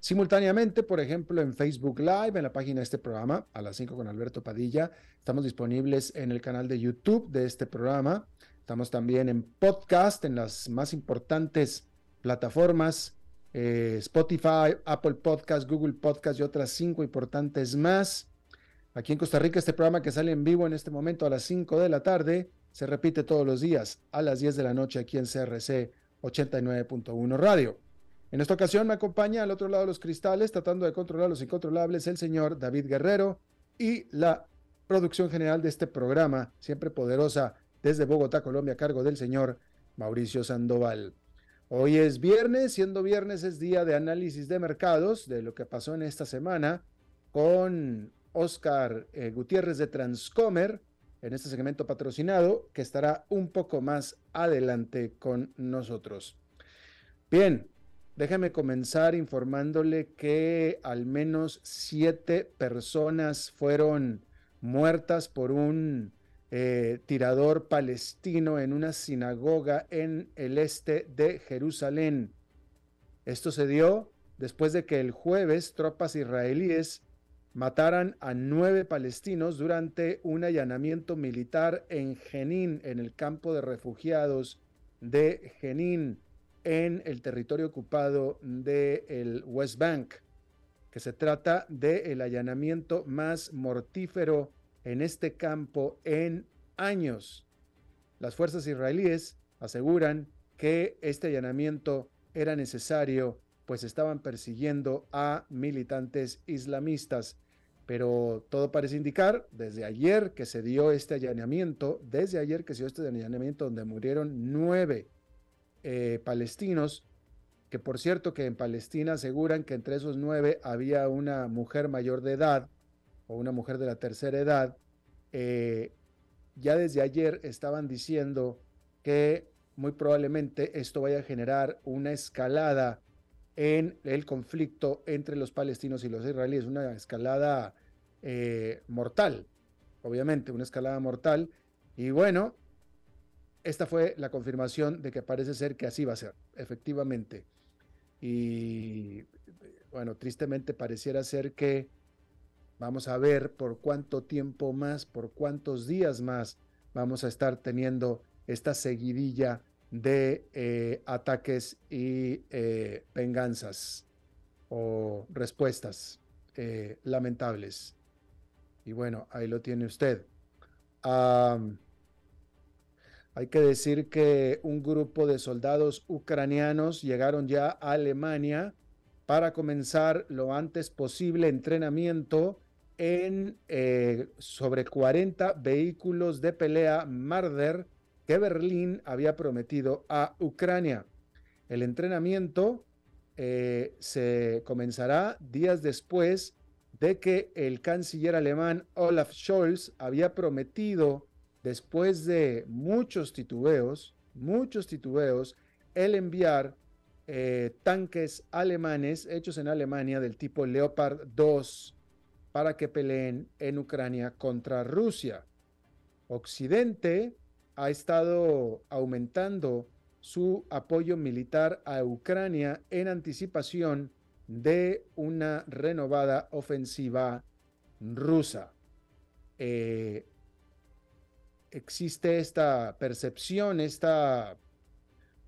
simultáneamente, por ejemplo, en Facebook Live, en la página de este programa, a las 5 con Alberto Padilla. Estamos disponibles en el canal de YouTube de este programa. Estamos también en podcast, en las más importantes plataformas eh, Spotify, Apple Podcast, Google Podcast y otras cinco importantes más. Aquí en Costa Rica, este programa que sale en vivo en este momento a las 5 de la tarde, se repite todos los días a las 10 de la noche aquí en CRC 89.1 Radio. En esta ocasión me acompaña al otro lado de los cristales, tratando de controlar los incontrolables, el señor David Guerrero y la producción general de este programa, siempre poderosa, desde Bogotá, Colombia, a cargo del señor Mauricio Sandoval. Hoy es viernes, siendo viernes es día de análisis de mercados de lo que pasó en esta semana con Oscar eh, Gutiérrez de Transcomer en este segmento patrocinado que estará un poco más adelante con nosotros. Bien, déjeme comenzar informándole que al menos siete personas fueron muertas por un eh, tirador palestino en una sinagoga en el este de Jerusalén. Esto se dio después de que el jueves tropas israelíes mataran a nueve palestinos durante un allanamiento militar en Jenin, en el campo de refugiados de Jenin, en el territorio ocupado del West Bank, que se trata del allanamiento más mortífero en este campo en años. Las fuerzas israelíes aseguran que este allanamiento era necesario, pues estaban persiguiendo a militantes islamistas. Pero todo parece indicar, desde ayer que se dio este allanamiento, desde ayer que se dio este allanamiento donde murieron nueve eh, palestinos, que por cierto que en Palestina aseguran que entre esos nueve había una mujer mayor de edad, o una mujer de la tercera edad, eh, ya desde ayer estaban diciendo que muy probablemente esto vaya a generar una escalada en el conflicto entre los palestinos y los israelíes, una escalada eh, mortal, obviamente, una escalada mortal. Y bueno, esta fue la confirmación de que parece ser que así va a ser, efectivamente. Y bueno, tristemente pareciera ser que Vamos a ver por cuánto tiempo más, por cuántos días más vamos a estar teniendo esta seguidilla de eh, ataques y eh, venganzas o respuestas eh, lamentables. Y bueno, ahí lo tiene usted. Hay que decir que un grupo de soldados ucranianos llegaron ya a Alemania para comenzar lo antes posible entrenamiento en eh, sobre 40 vehículos de pelea Marder que Berlín había prometido a Ucrania. El entrenamiento eh, se comenzará días después de que el canciller alemán Olaf Scholz había prometido, después de muchos titubeos, muchos titubeos, el enviar eh, tanques alemanes hechos en Alemania del tipo Leopard 2 para que peleen en Ucrania contra Rusia. Occidente ha estado aumentando su apoyo militar a Ucrania en anticipación de una renovada ofensiva rusa. eh, existe esta percepción, esta,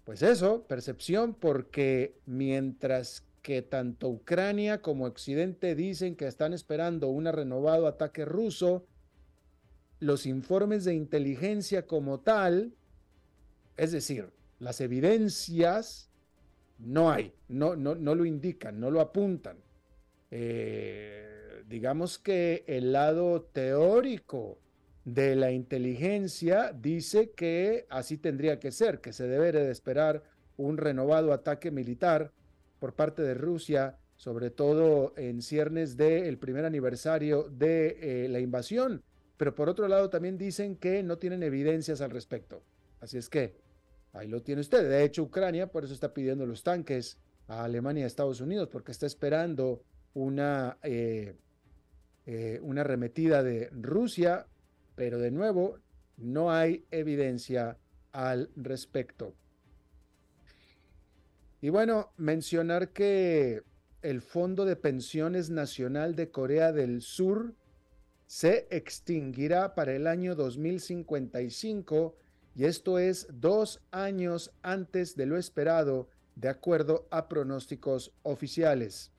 pues eso, percepción, porque mientras que tanto Ucrania como Occidente dicen que están esperando un renovado ataque ruso, los informes de inteligencia como tal, es decir, las evidencias, no hay, no, no, no lo indican, no lo apuntan. Eh, digamos que el lado teórico de la inteligencia dice que así tendría que ser, que se debe de esperar un renovado ataque militar por parte de Rusia, sobre todo en ciernes del primer aniversario de eh, la invasión. Pero por otro lado también dicen que no tienen evidencias al respecto. Así es que ahí lo tiene usted. De hecho, Ucrania por eso está pidiendo los tanques a Alemania y a Estados Unidos, porque está esperando una, eh, eh, una de Rusia pero de nuevo, no hay evidencia al respecto. Y bueno, mencionar que el Fondo de Pensiones Nacional de Corea del Sur se extinguirá para el año 2055 y esto es dos años antes de lo esperado, de acuerdo a pronósticos oficiales.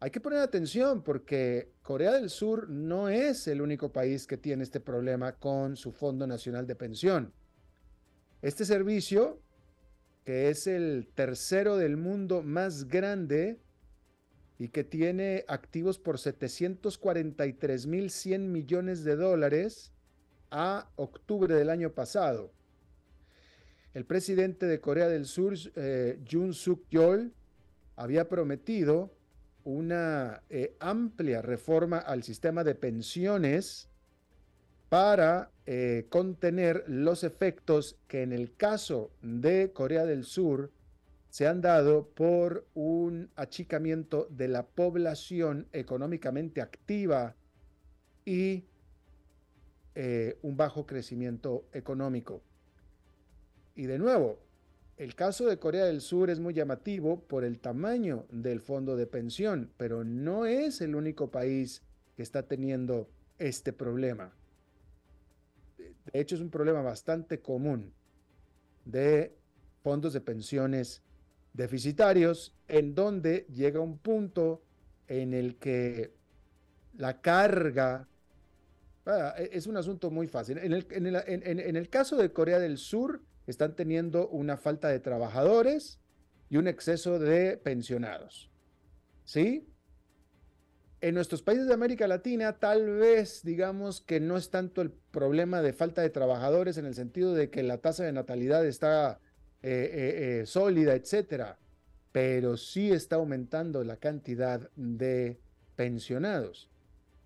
Hay que poner atención porque Corea del Sur no es el único país que tiene este problema con su Fondo Nacional de Pensión. Este servicio, que es el tercero del mundo más grande y que tiene activos por 743.100 millones de dólares a octubre del año pasado. El presidente de Corea del Sur, eh, Jun Suk Yeol, había prometido una eh, amplia reforma al sistema de pensiones para eh, contener los efectos que en el caso de Corea del Sur se han dado por un achicamiento de la población económicamente activa y eh, un bajo crecimiento económico. Y de nuevo, el caso de Corea del Sur es muy llamativo por el tamaño del fondo de pensión, pero no es el único país que está teniendo este problema. De hecho, es un problema bastante común de fondos de pensiones deficitarios, en donde llega un punto en el que la carga ah, e, es un asunto muy fácil. En el, en el caso de Corea del Sur, están teniendo una falta de trabajadores y un exceso de pensionados. ¿Sí? En nuestros países de América Latina, tal vez digamos que no es tanto el problema de falta de trabajadores en el sentido de que la tasa de natalidad está eh, eh, eh, sólida, etcétera, pero sí está aumentando la cantidad de pensionados.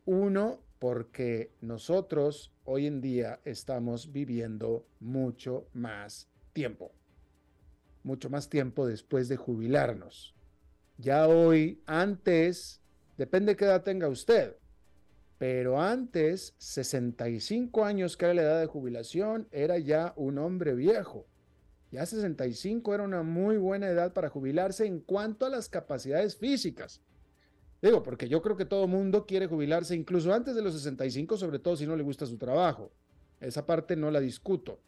Uno, porque nosotros hoy en día estamos viviendo mucho más tiempo, mucho más tiempo después de jubilarnos. Ya hoy, antes, depende de qué edad tenga usted, pero antes, 65 años que era la edad de jubilación, era ya un hombre viejo. Ya 65 era una muy buena edad para jubilarse en cuanto a las capacidades físicas. Digo, porque yo creo que todo mundo quiere jubilarse incluso antes de los 65, sobre todo si no le gusta su trabajo. Esa parte no la discuto.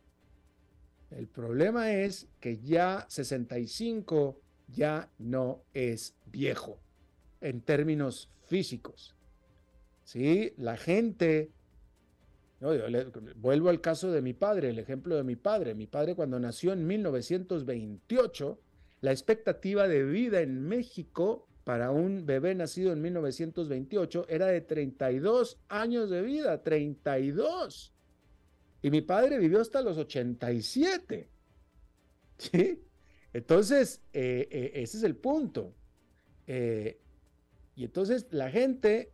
El problema es que ya 65 ya no es viejo en términos físicos. ¿Sí? La gente, vuelvo al caso de mi padre, el ejemplo de mi padre. Mi padre cuando nació en 1928, la expectativa de vida en México para un bebé nacido en 1928 era de 32 años de vida, 32. Y mi padre vivió hasta los 87. ¿Sí? Entonces, eh, eh, ese es el punto. Eh, y entonces la gente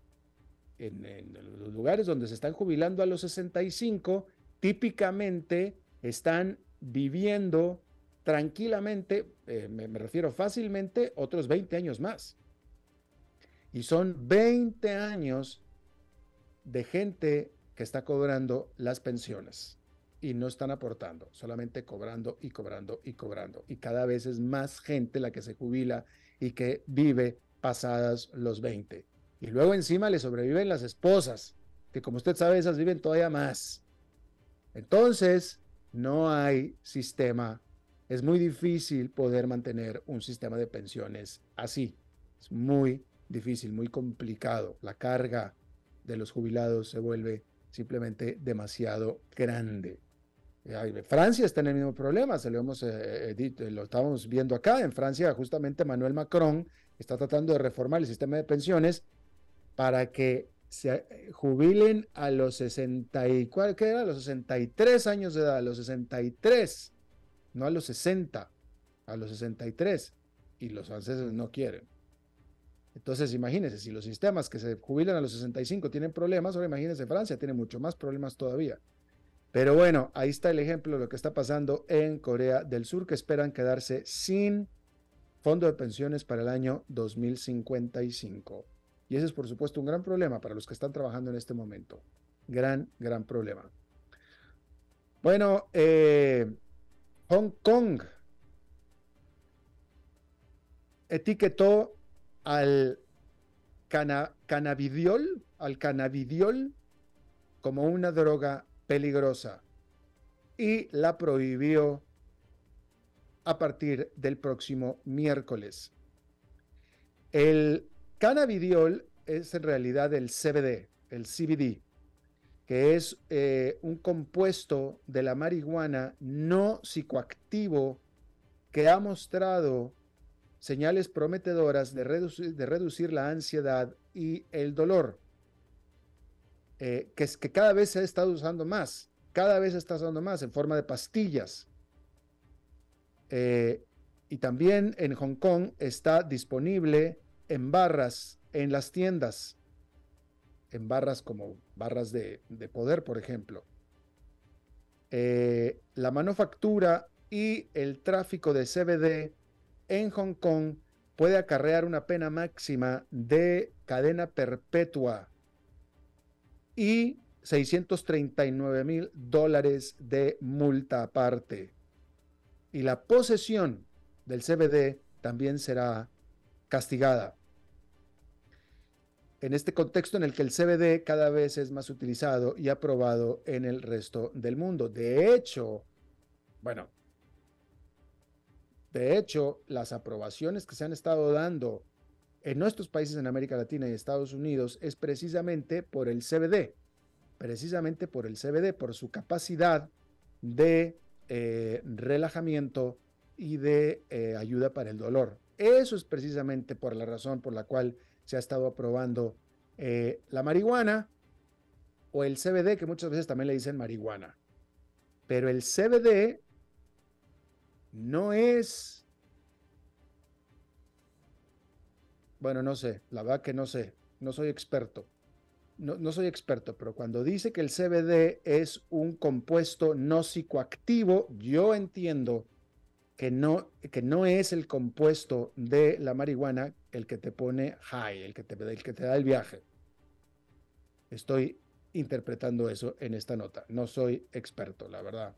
en, en, los lugares donde se están jubilando a los 65, típicamente están viviendo tranquilamente, me, me, refiero fácilmente, otros 20 años más. Y son 20 años de gente que está cobrando las pensiones y no están aportando, solamente cobrando y cobrando y cobrando. Y cada vez es más gente la que se jubila y que vive pasadas los 20. Y luego encima le sobreviven las esposas. que como usted sabe, esas viven todavía más. Entonces, no hay sistema. Es muy difícil poder mantener un sistema de pensiones así. Es muy difícil, muy complicado. La carga de los jubilados se vuelve simplemente demasiado grande. Francia está en el mismo problema, se lo, hemos, eh, eh, lo estamos viendo acá. En Francia, justamente Manuel Macron está tratando de reformar el sistema de pensiones para que se eh, jubilen a los 60 y, ¿cuál que era? A los 63 años de edad, a los 63, no a los 60, a los 63. Y los franceses no quieren. Entonces, imagínense, si los sistemas que se jubilan a los 65 tienen problemas, ahora imagínense Francia, tiene mucho más problemas todavía. Pero bueno, ahí está el ejemplo de lo que está pasando en Corea del Sur, que esperan quedarse sin fondo de pensiones para el año 2055. Y ese es, por supuesto, un gran problema para los que están trabajando en este momento. Gran, gran problema. Bueno, eh, Hong Kong etiquetó al cannabidiol, al como una droga peligrosa y la prohibió a partir del próximo miércoles. El cannabidiol es en realidad el CBD, el CBD, que es eh, un compuesto de la marihuana no psicoactivo que ha mostrado señales prometedoras de reducir, la ansiedad y el dolor. Eh, que, es, que cada vez se ha estado usando más, cada vez se está usando más en forma de pastillas. Eh, y también en Hong Kong está disponible en barras en las tiendas, en barras como barras de, poder, por ejemplo. Eh, la manufactura y el tráfico de CBD en Hong Kong puede acarrear una pena máxima de cadena perpetua y 639 mil dólares de multa aparte. Y la posesión del CBD también será castigada. En este contexto en el que el CBD cada vez es más utilizado y aprobado en el resto del mundo. De hecho, bueno, de hecho, las aprobaciones que se han estado dando en nuestros países en América Latina y Estados Unidos es precisamente por el CBD, precisamente por el CBD, por su capacidad de eh, relajamiento y de eh, ayuda para el dolor. Eso es precisamente por la razón por la cual se ha estado aprobando eh, la marihuana o el CBD, que muchas veces también le dicen marihuana. Pero el CBD no es Bueno, no sé, la verdad que no sé, no soy experto. No, soy experto, pero cuando dice que el CBD es un compuesto no psicoactivo, yo entiendo que no, que no es el compuesto de la marihuana el que te pone high, el que te, el que te da el viaje. Estoy interpretando eso en esta nota. No soy experto, la verdad.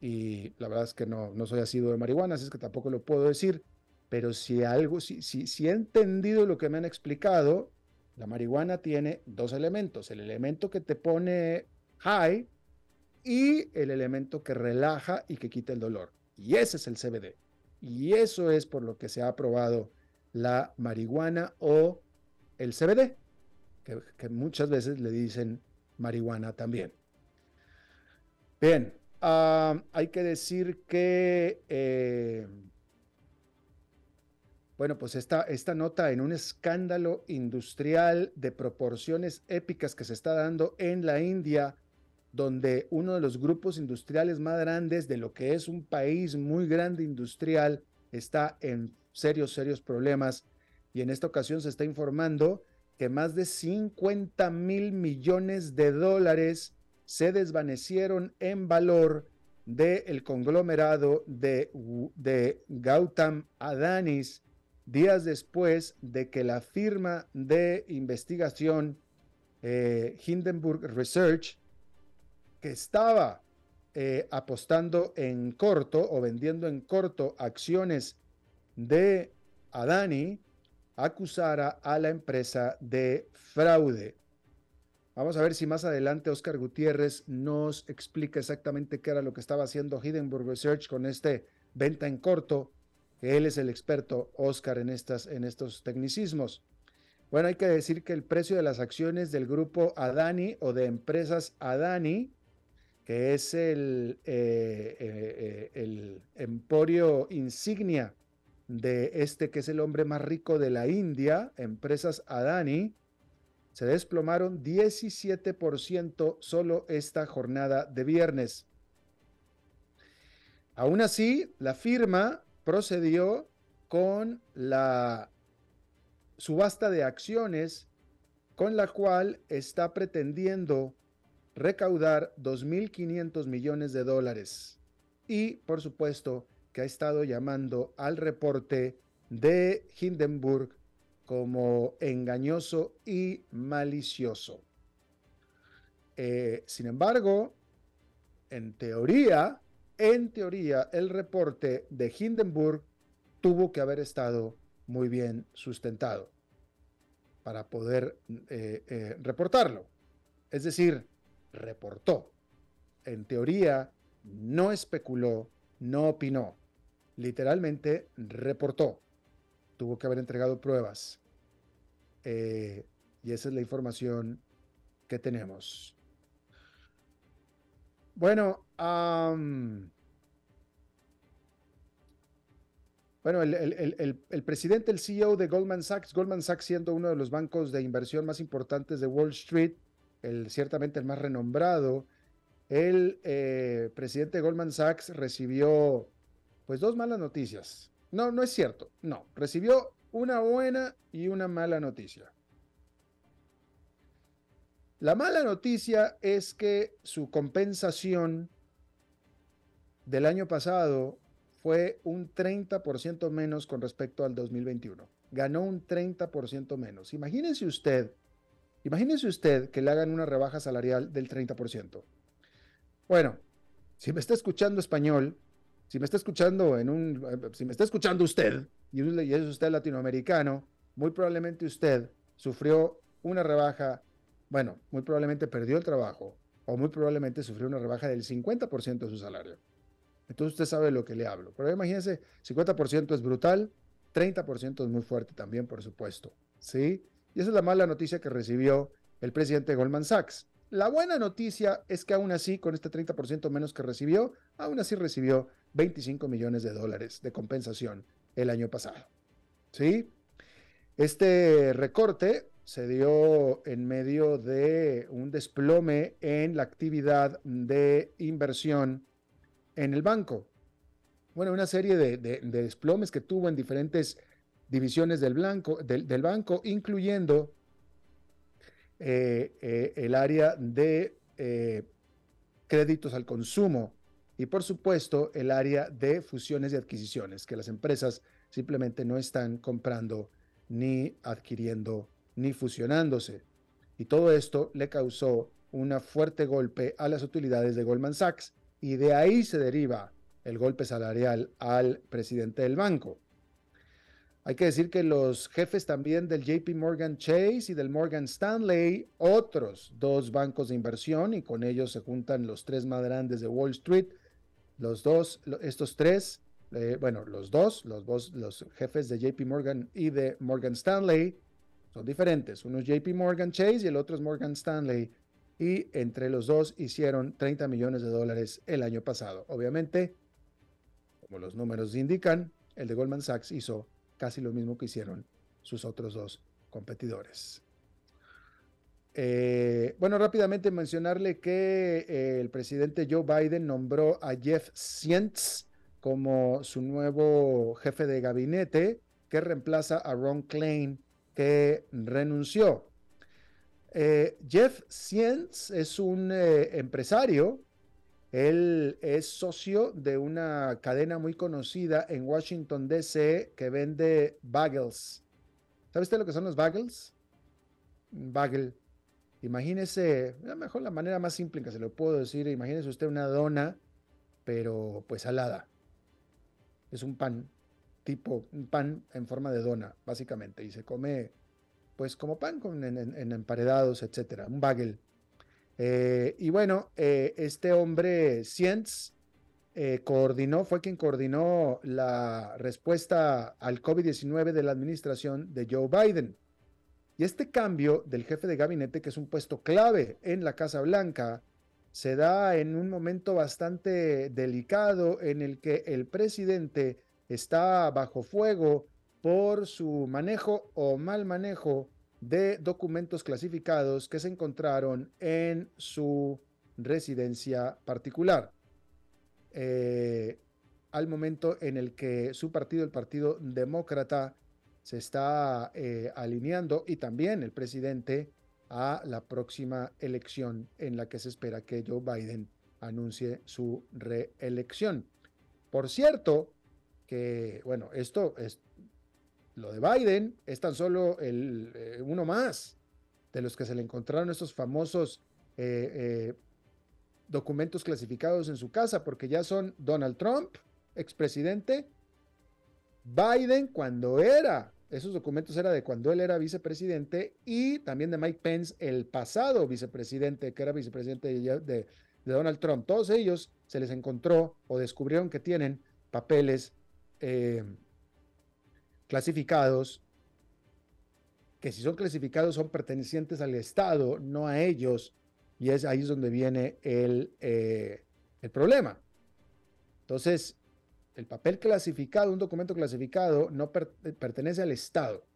Y la verdad es que no, no soy asiduo de marihuana, así es que tampoco lo puedo decir. Pero si algo, si, si, he entendido lo que me han explicado, la marihuana tiene dos elementos, el elemento que te pone high y el elemento que relaja y que quita el dolor. Y ese es el CBD. Y eso es por lo que se ha aprobado la marihuana o el CBD, que, muchas veces le dicen marihuana también. Bien, ah, hay que decir que eh, bueno, pues esta, esta nota en un escándalo industrial de proporciones épicas que se está dando en la India, donde uno de los grupos industriales más grandes de lo que es un país muy grande industrial está en serios, serios problemas. Y en esta ocasión se está informando que más de 50 mil millones de dólares se desvanecieron en valor del conglomerado de, de Gautam Adanis, días después de que la firma de investigación eh, Hindenburg Research, que estaba eh, apostando en corto o vendiendo en corto acciones de Adani, acusara a la empresa de fraude. Vamos a ver si más adelante Oscar Gutiérrez nos explica exactamente qué era lo que estaba haciendo Hindenburg Research con este venta en corto, él es el experto, Oscar, en, estas, en estos tecnicismos. Bueno, hay que decir que el precio de las acciones del grupo Adani o de empresas Adani, que es el, eh, eh, el emporio insignia de este que es el hombre más rico de la India, empresas Adani, se desplomaron 17% solo esta jornada de viernes. Aún así, la firma procedió con la subasta de acciones con la cual está pretendiendo recaudar 2.500 millones de dólares. Y, por supuesto, que ha estado llamando al reporte de Hindenburg como engañoso y malicioso. Eh, sin embargo, en teoría, en teoría, el reporte de Hindenburg tuvo que haber estado muy bien sustentado para poder eh, eh, reportarlo. Es decir, reportó. En teoría, no especuló, no opinó. Literalmente reportó. Tuvo que haber entregado pruebas. Eh, y esa es la información que tenemos. Bueno, bueno, el, presidente, el CEO de Goldman Sachs, Goldman Sachs siendo uno de los bancos de inversión más importantes de Wall Street, el, ciertamente el más renombrado, el eh, presidente de Goldman Sachs recibió pues dos malas noticias. No, no es cierto, no, recibió una buena y una mala noticia. La mala noticia es que su compensación del año pasado fue un 30% menos con respecto al 2021. Ganó un 30% menos. Imagínense usted, imagínense usted que le hagan una rebaja salarial del 30%. Bueno, si me está escuchando español, si me está escuchando en un, si me está escuchando usted y es usted latinoamericano, muy probablemente usted sufrió una rebaja, bueno, muy probablemente perdió el trabajo o muy probablemente sufrió una rebaja del 50% de su salario. Entonces usted sabe lo que le hablo. Pero imagínense, 50% es brutal, 30% es muy fuerte también, por supuesto. ¿Sí? Y esa es la mala noticia que recibió el presidente de Goldman Sachs. La buena noticia es que aún así, con este 30% menos que recibió, aún así recibió 25 millones de dólares de compensación el año pasado. ¿Sí? Este recorte se dio en medio de un desplome en la actividad de inversión en el banco. Bueno, una serie de, desplomes que tuvo en diferentes divisiones del, del, banco, incluyendo eh, eh, el área de eh, créditos al consumo y por supuesto el área de fusiones y adquisiciones, que las empresas simplemente no están comprando ni adquiriendo ni fusionándose. Y todo esto le causó un fuerte golpe a las utilidades de Goldman Sachs y de ahí se deriva el golpe salarial al presidente del banco. Hay que decir que los jefes también del JP Morgan Chase y del Morgan Stanley, otros dos bancos de inversión, y con ellos se juntan los tres más grandes de Wall Street, los dos, estos tres, eh, bueno, los dos, los dos, los jefes de JP Morgan y de Morgan Stanley son diferentes. Uno es JP Morgan Chase y el otro es Morgan Stanley. Y entre los dos hicieron 30 millones de dólares el año pasado. Obviamente, como los números indican, el de Goldman Sachs hizo casi lo mismo que hicieron sus otros dos competidores. Eh, bueno, rápidamente mencionarle que eh, el presidente Joe Biden nombró a Jeff Sientz como su nuevo jefe de gabinete, que reemplaza a Ron Klein, que renunció. Eh, Jeff Sientz es un empresario. Él es socio de una cadena muy conocida en Washington, D.C., que vende bagels. ¿Sabe usted lo que son los bagels? Bagel Imagínese, a lo mejor la manera más simple en que se lo puedo decir, imagínese usted una dona, pero pues salada. Es un pan, tipo, un pan en forma de dona, básicamente, y se come pues como pan con, en, emparedados, etcétera, un bagel. Eh, y bueno, eh, este hombre, Sientz, eh, coordinó, fue quien coordinó la respuesta al COVID-19 de la administración de Joe Biden. Y este cambio del jefe de gabinete, que es un puesto clave en la Casa Blanca, se da en un momento bastante delicado en el que el presidente está bajo fuego por su manejo o mal manejo de documentos clasificados que se encontraron en su residencia particular. Eh, al momento en el que su partido, el Partido Demócrata, se está eh, alineando y también el presidente a la próxima elección en la que se espera que Joe Biden anuncie su reelección. Por cierto, que bueno, esto es lo de Biden es tan solo el, eh, uno más de los que se le encontraron estos famosos eh, eh, documentos clasificados en su casa, porque ya son Donald Trump, expresidente, Biden cuando era, esos documentos era de cuando él era vicepresidente, y también de Mike Pence, el pasado vicepresidente, que era vicepresidente de, de Donald Trump. Todos ellos se les encontró o descubrieron que tienen papeles clasificados, que si son clasificados son pertenecientes al Estado, no a ellos, y es ahí es donde viene el, eh, el problema. Entonces, el papel clasificado, un documento clasificado, no pertenece al Estado.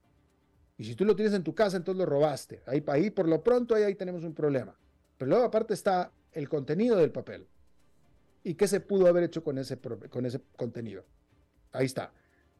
Y si tú lo tienes en tu casa, entonces lo robaste. Ahí, ahí por lo pronto, ahí, ahí tenemos un problema. Pero luego aparte está el contenido del papel. ¿Y qué se pudo haber hecho con ese, con ese contenido? Ahí está.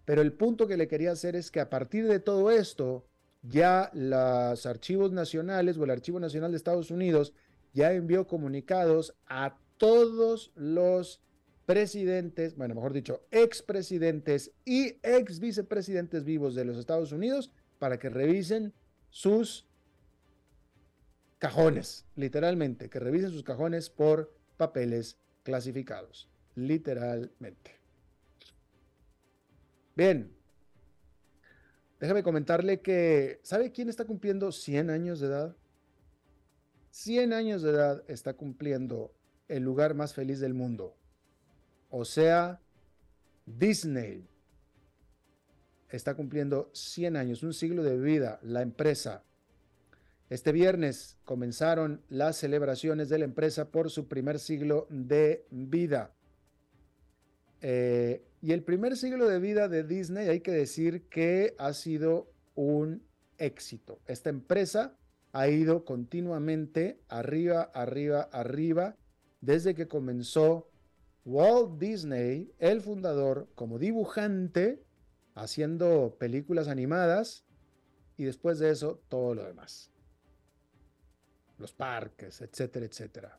Pero el punto que le quería hacer es que a partir de todo esto, ya los archivos nacionales o el Archivo Nacional de Estados Unidos ya envió comunicados a todos los presidentes, bueno, mejor dicho, expresidentes y ex vicepresidentes vivos de los Estados Unidos para que revisen sus cajones, literalmente, que revisen sus cajones por papeles clasificados, literalmente. Bien, déjame comentarle que, ¿sabe quién está cumpliendo 100 años de edad? 100 años de edad está cumpliendo el lugar más feliz del mundo. O sea, Disney está cumpliendo 100 años, un siglo de vida, la empresa. Este viernes comenzaron las celebraciones de la empresa por su primer siglo de vida. Eh, y el primer siglo de vida de Disney hay que decir que ha sido un éxito. Esta empresa ha ido continuamente arriba, arriba, arriba, desde que comenzó Walt Disney, el fundador, como dibujante, haciendo películas animadas y después de eso todo lo demás. Los parques, etcétera, etcétera.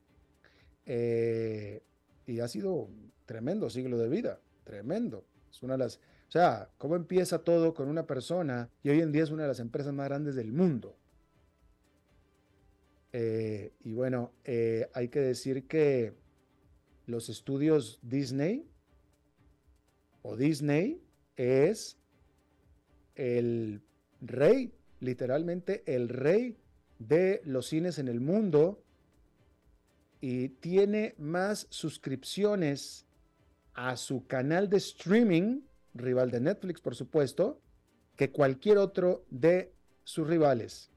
Eh, y ha sido un tremendo siglo de vida tremendo. Es una de las, o sea, cómo empieza todo con una persona y hoy en día es una de las empresas más grandes del mundo. Eh, y bueno, eh, hay que decir que los estudios Disney o Disney es el rey, literalmente el rey de los cines en el mundo y tiene más suscripciones a su canal de streaming, rival de Netflix, por supuesto, que cualquier otro de sus rivales.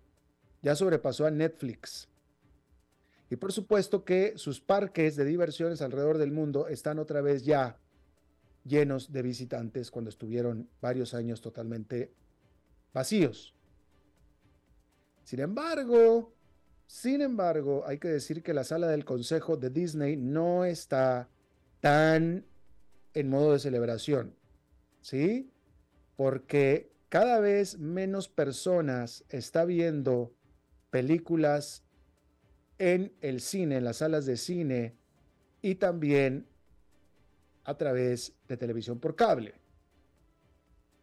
Ya sobrepasó a Netflix. Y por supuesto que sus parques de diversiones alrededor del mundo están otra vez ya llenos de visitantes cuando estuvieron varios años totalmente vacíos. Sin embargo, sin embargo, hay que decir que la sala del consejo de Disney no está tan en modo de celebración, ¿sí? Porque cada vez menos personas está viendo películas en el cine, en las salas de cine y también a través de televisión por cable.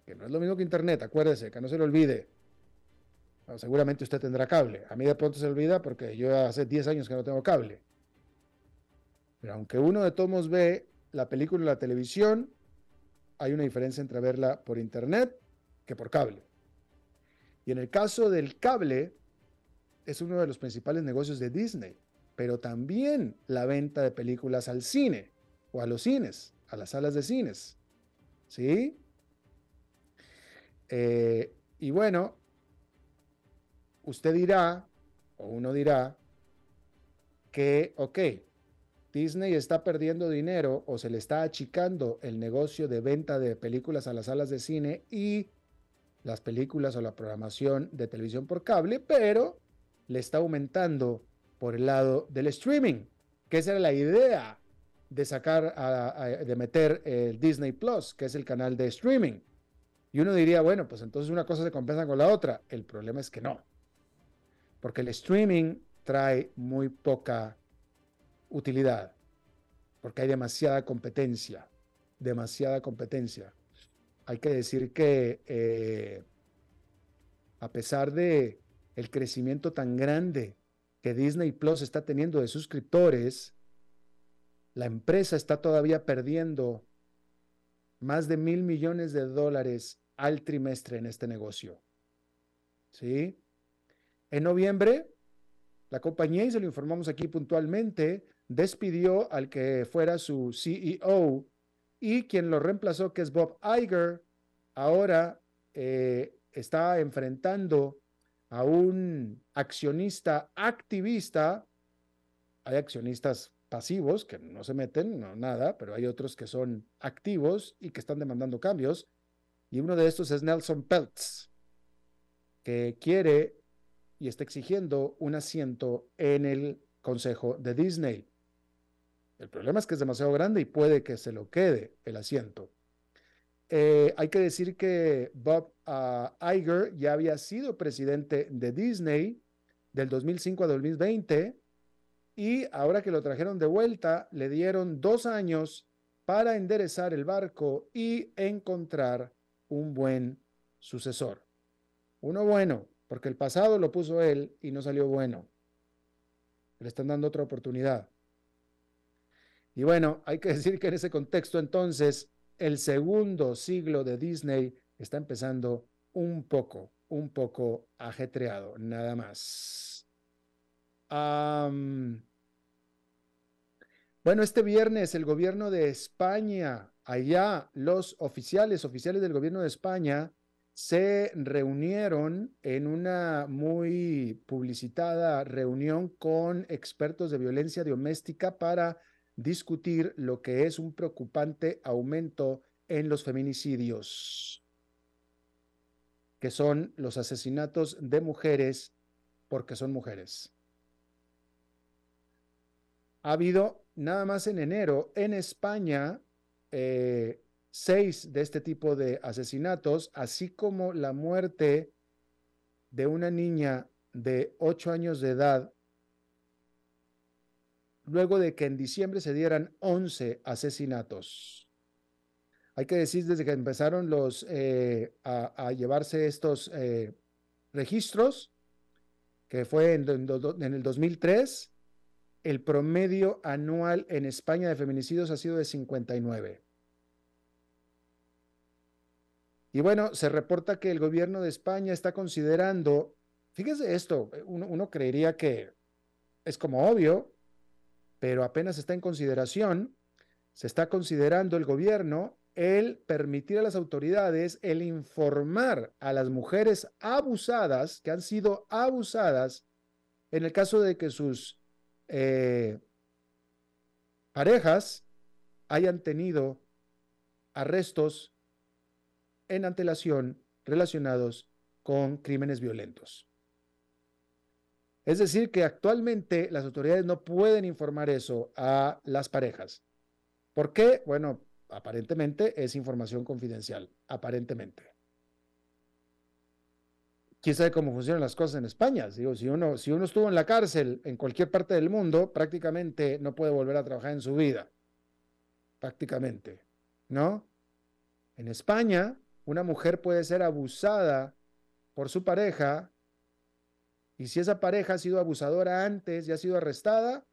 Que no es lo mismo que internet, acuérdese, que no se le olvide. seguramente usted tendrá cable. A mí de pronto se olvida porque yo hace 10 años que no tengo cable. Pero aunque uno de todos ve la película y la televisión, hay una diferencia entre verla por internet que por cable. Y en el caso del cable, es uno de los principales negocios de Disney. pero también la venta de películas al cine o a los cines, a las salas de cines. ¿Sí? Eh, y bueno, usted dirá, o uno dirá, que, ok, Disney está perdiendo dinero o se le está achicando el negocio de venta de películas a las salas de cine y las películas o la programación de televisión por cable, pero le está aumentando por el lado del streaming, que esa era la idea de sacar, de meter el Disney Plus, que es el canal de streaming. Y uno diría, bueno, pues entonces una cosa se compensa con la otra. El problema es que no, porque el streaming trae muy poca utilidad, porque hay demasiada competencia, demasiada competencia. Hay que decir que eh, a pesar de el crecimiento tan grande que Disney Plus está teniendo de suscriptores, la empresa está todavía perdiendo más de mil millones de dólares al trimestre en este negocio. ¿Sí? En noviembre, la compañía, y se lo informamos aquí puntualmente, despidió al que fuera su CEO y quien lo reemplazó, que es Bob Iger, ahora eh, está enfrentando a un accionista activista. Hay accionistas pasivos que no se meten, no nada, pero hay otros que son activos y que están demandando cambios. Y uno de estos es Nelson Peltz, que quiere y está exigiendo un asiento en el Consejo de Disney. El problema es que es demasiado grande y puede que se lo quede el asiento. Eh, hay que decir que Bob uh, Iger ya había sido presidente de Disney del 2005 a 2020 y ahora que lo trajeron de vuelta, le dieron dos años para enderezar el barco y encontrar un buen sucesor. Uno bueno, porque el pasado lo puso él y no salió bueno. Le están dando otra oportunidad. Y bueno, hay que decir que en ese contexto entonces el segundo siglo de Disney está empezando un poco, un poco ajetreado, nada más. bueno, este viernes el gobierno de España, allá los oficiales, oficiales del gobierno de España, se reunieron en una muy publicitada reunión con expertos de violencia doméstica para discutir lo que es un preocupante aumento en los feminicidios, que son los asesinatos de mujeres porque son mujeres. Ha habido nada más en enero en España eh, seis de este tipo de asesinatos, así como la muerte de una niña de ocho años de edad luego de que en diciembre se dieran 11 asesinatos. Hay que decir, desde que empezaron los, eh, a, llevarse estos eh, registros, que fue en, en, el 2003, el promedio anual en España de feminicidios ha sido de 59. Y bueno, se reporta que el gobierno de España está considerando, fíjese esto, uno, uno creería que es como obvio, pero apenas está en consideración, se está considerando el gobierno el permitir a las autoridades el informar a las mujeres abusadas, que han sido abusadas, en el caso de que sus eh, parejas hayan tenido arrestos en antelación relacionados con crímenes violentos. Es decir, que actualmente las autoridades no pueden informar eso a las parejas. ¿Por qué? Bueno, aparentemente es información confidencial, aparentemente. ¿Quién sabe cómo funcionan las cosas en España? Digo, si uno, si uno estuvo en la cárcel en cualquier parte del mundo, prácticamente no puede volver a trabajar en su vida. Prácticamente, ¿no? En España, una mujer puede ser abusada por su pareja y si esa pareja ha sido abusadora antes y ha sido arrestada,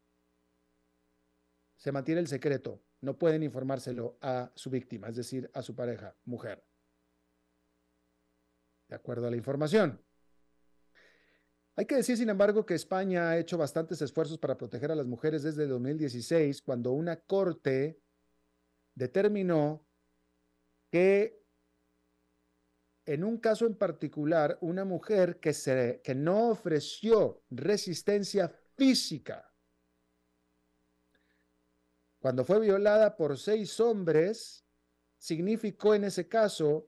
se mantiene el secreto. No pueden informárselo a su víctima, es decir, a su pareja, mujer. De acuerdo a la información. Hay que decir, sin embargo, que España ha hecho bastantes esfuerzos para proteger a las mujeres desde 2016, cuando una corte determinó que en un caso en particular, una mujer que, se, no ofreció resistencia física cuando fue violada por seis hombres, significó en ese caso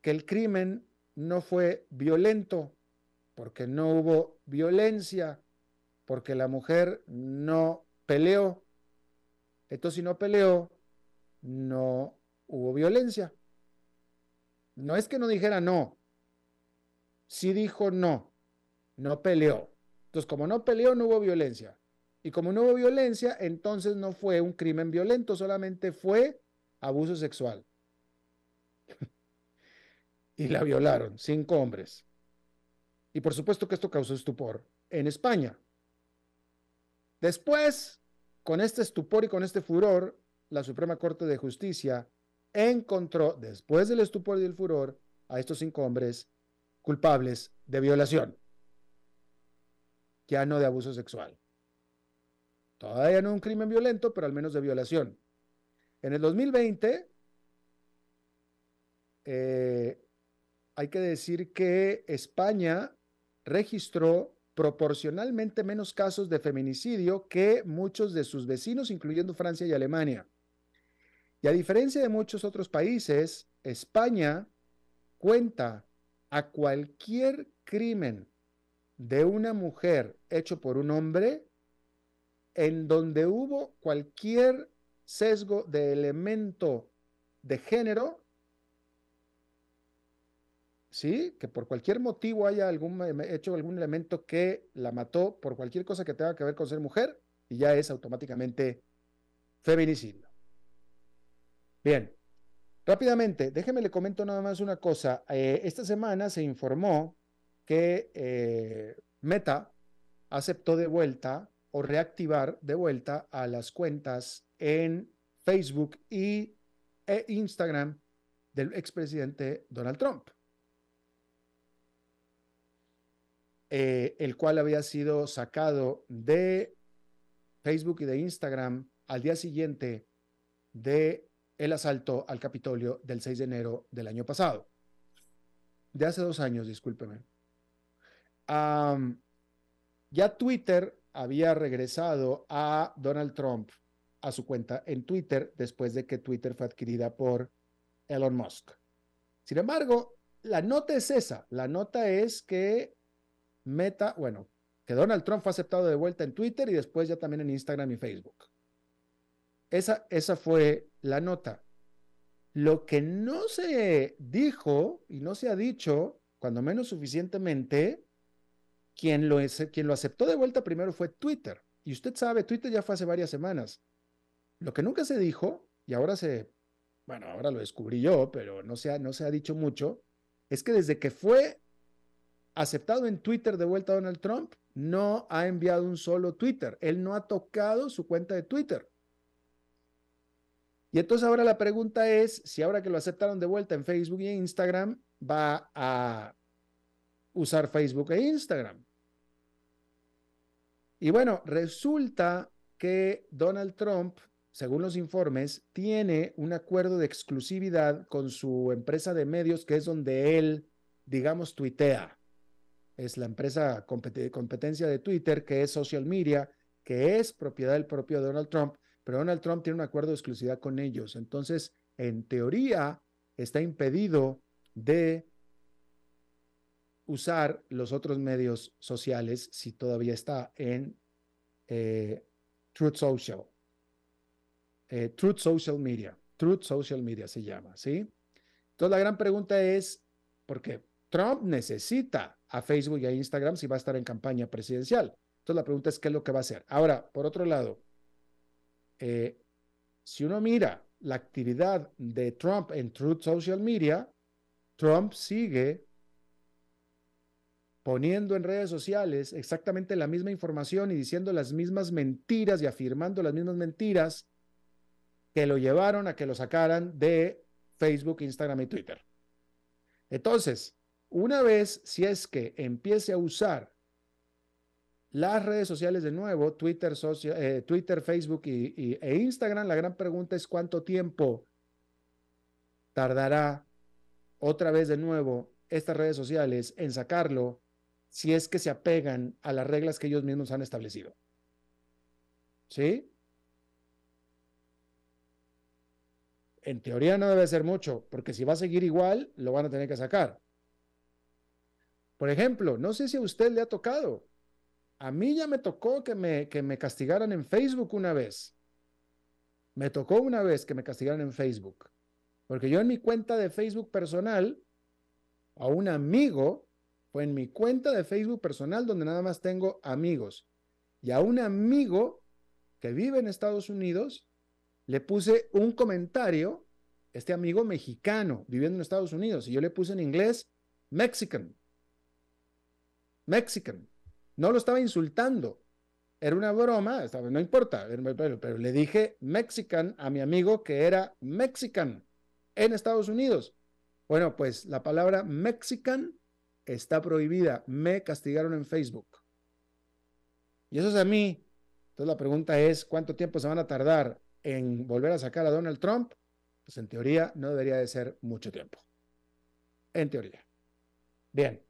que el crimen no fue violento, porque no hubo violencia, porque la mujer no peleó. Entonces, si no peleó, no hubo violencia. No es que no dijera no, sí dijo no, no peleó. Entonces, como no peleó, no hubo violencia. Y como no hubo violencia, entonces no fue un crimen violento, solamente fue abuso sexual. y la violaron, cinco hombres. Y por supuesto que esto causó estupor en España. Después, con este estupor y con este furor, la Suprema Corte de Justicia encontró, después del estupor y del furor, a estos cinco hombres culpables de violación, ya no de abuso sexual. Todavía no un crimen violento, pero al menos de violación. En el 2020, eh, hay que decir que España registró proporcionalmente menos casos de feminicidio que muchos de sus vecinos, incluyendo Francia y Alemania. Y a diferencia de muchos otros países, España cuenta a cualquier crimen de una mujer hecho por un hombre en donde hubo cualquier sesgo de elemento de género, ¿sí? Que por cualquier motivo haya hecho algún elemento que la mató por cualquier cosa que tenga que ver con ser mujer y ya es automáticamente feminicidio. Bien, rápidamente, déjeme le comento nada más una cosa. Eh, esta semana se informó que eh, Meta aceptó de vuelta o reactivar de vuelta a las cuentas en Facebook y e Instagram del expresidente Donald Trump, eh, el cual había sido sacado de Facebook y de Instagram al día siguiente de el asalto al Capitolio del 6 de enero del año pasado. De hace dos años, discúlpeme. ya Twitter había regresado a Donald Trump a su cuenta en Twitter después de que Twitter fue adquirida por Elon Musk. Sin embargo, la nota es esa. La nota es que Meta, bueno, que Donald Trump fue aceptado de vuelta en Twitter y después ya también en Instagram y Facebook. Esa, esa fue la nota. Lo que no se dijo y no se ha dicho, cuando menos suficientemente, quien lo, quien lo aceptó de vuelta primero fue Twitter. Y usted sabe, Twitter ya fue hace varias semanas. Lo que nunca se dijo, y ahora se, bueno, ahora lo descubrí yo, pero no se no se ha dicho mucho, es que desde que fue aceptado en Twitter de vuelta Donald Trump, no ha enviado un solo Twitter. Él no ha tocado su cuenta de Twitter. Y entonces ahora la pregunta es, si ahora que lo aceptaron de vuelta en Facebook y Instagram, va a usar Facebook e Instagram. Y bueno, resulta que Donald Trump, según los informes, tiene un acuerdo de exclusividad con su empresa de medios, que es donde él, digamos, tuitea. Es la empresa competencia de Twitter, que es social media, que es propiedad del propio Donald Trump, pero Donald Trump tiene un acuerdo de exclusividad con ellos. Entonces, en teoría, está impedido de usar los otros medios sociales si todavía está en eh, Truth Social. Eh, Truth Social Media. Truth Social Media se llama, ¿sí? Entonces la gran pregunta es, ¿por qué? Trump necesita a Facebook y a Instagram si va a estar en campaña presidencial. Entonces la pregunta es, ¿qué es lo que va a hacer? Ahora, por otro lado, eh, si uno mira la actividad de Trump en Truth Social Media, Trump sigue poniendo en redes sociales exactamente la misma información y diciendo las mismas mentiras y afirmando las mismas mentiras que lo llevaron a que lo sacaran de Facebook, Instagram y Twitter. Entonces, una vez, si es que empiece a usar las redes sociales de nuevo, Twitter, eh, Twitter Facebook y, e Instagram, la gran pregunta es cuánto tiempo tardará otra vez de nuevo estas redes sociales en sacarlo si es que se apegan a las reglas que ellos mismos han establecido. ¿Sí? En teoría no debe ser mucho, porque si va a seguir igual, lo van a tener que sacar. Por ejemplo, no sé si a usted le ha tocado. A mí ya me tocó que me, que me castigaran en Facebook una vez. Me tocó una vez que me castigaran en Facebook. Porque yo en mi cuenta de Facebook personal, a un amigo, fue en mi cuenta de Facebook personal donde nada más tengo amigos. Y a un amigo que vive en Estados Unidos, le puse un comentario, este amigo mexicano viviendo en Estados Unidos, y yo le puse en inglés Mexican. Mexican. No lo estaba insultando. Era una broma, no importa, pero, pero le dije Mexican a mi amigo que era Mexican en Estados Unidos. Bueno, pues la palabra Mexican está prohibida. Me castigaron en Facebook. Y eso es a mí. Entonces la pregunta es, ¿cuánto tiempo se van a tardar en volver a sacar a Donald Trump? Pues en teoría no debería de ser mucho tiempo. En teoría. Bien.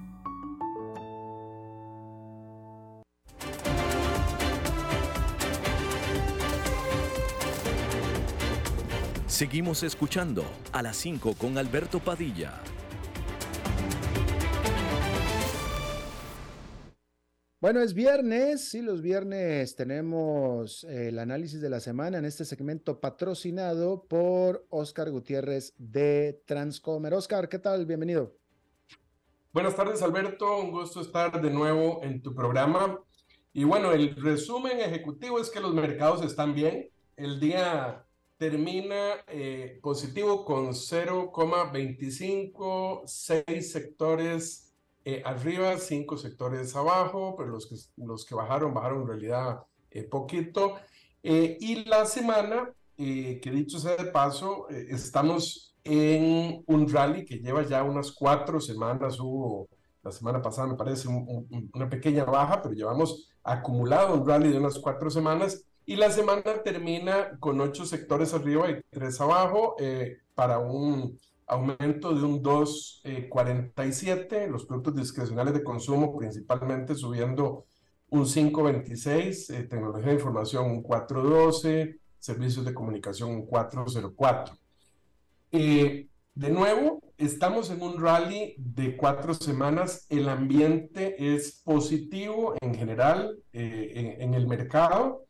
Seguimos escuchando a las 5 con Alberto Padilla. Bueno, es viernes, sí, los viernes tenemos eh, el análisis de la semana en este segmento patrocinado por Oscar Gutiérrez de Transcomer. Oscar, ¿qué tal? Bienvenido. Buenas tardes, Alberto. Un gusto estar de nuevo en tu programa. Y bueno, el resumen ejecutivo es que los mercados están bien. El día termina eh, positivo con 0,25, seis sectores eh, arriba, cinco sectores abajo, pero los que, los que bajaron, bajaron en realidad eh, poquito. Eh, y la semana, que dicho sea de paso, estamos en un rally que lleva ya unas cuatro semanas, hubo la semana pasada me parece una pequeña baja, pero llevamos acumulado un rally de unas cuatro semanas y la semana termina con ocho sectores arriba y tres abajo para un aumento de un 2,47, eh, los productos discrecionales de consumo principalmente subiendo un 5,26, eh, tecnología de información un 4,12, servicios de comunicación un 4,04. Eh, de nuevo, estamos en un rally de cuatro semanas, el ambiente es positivo en general en, en el mercado.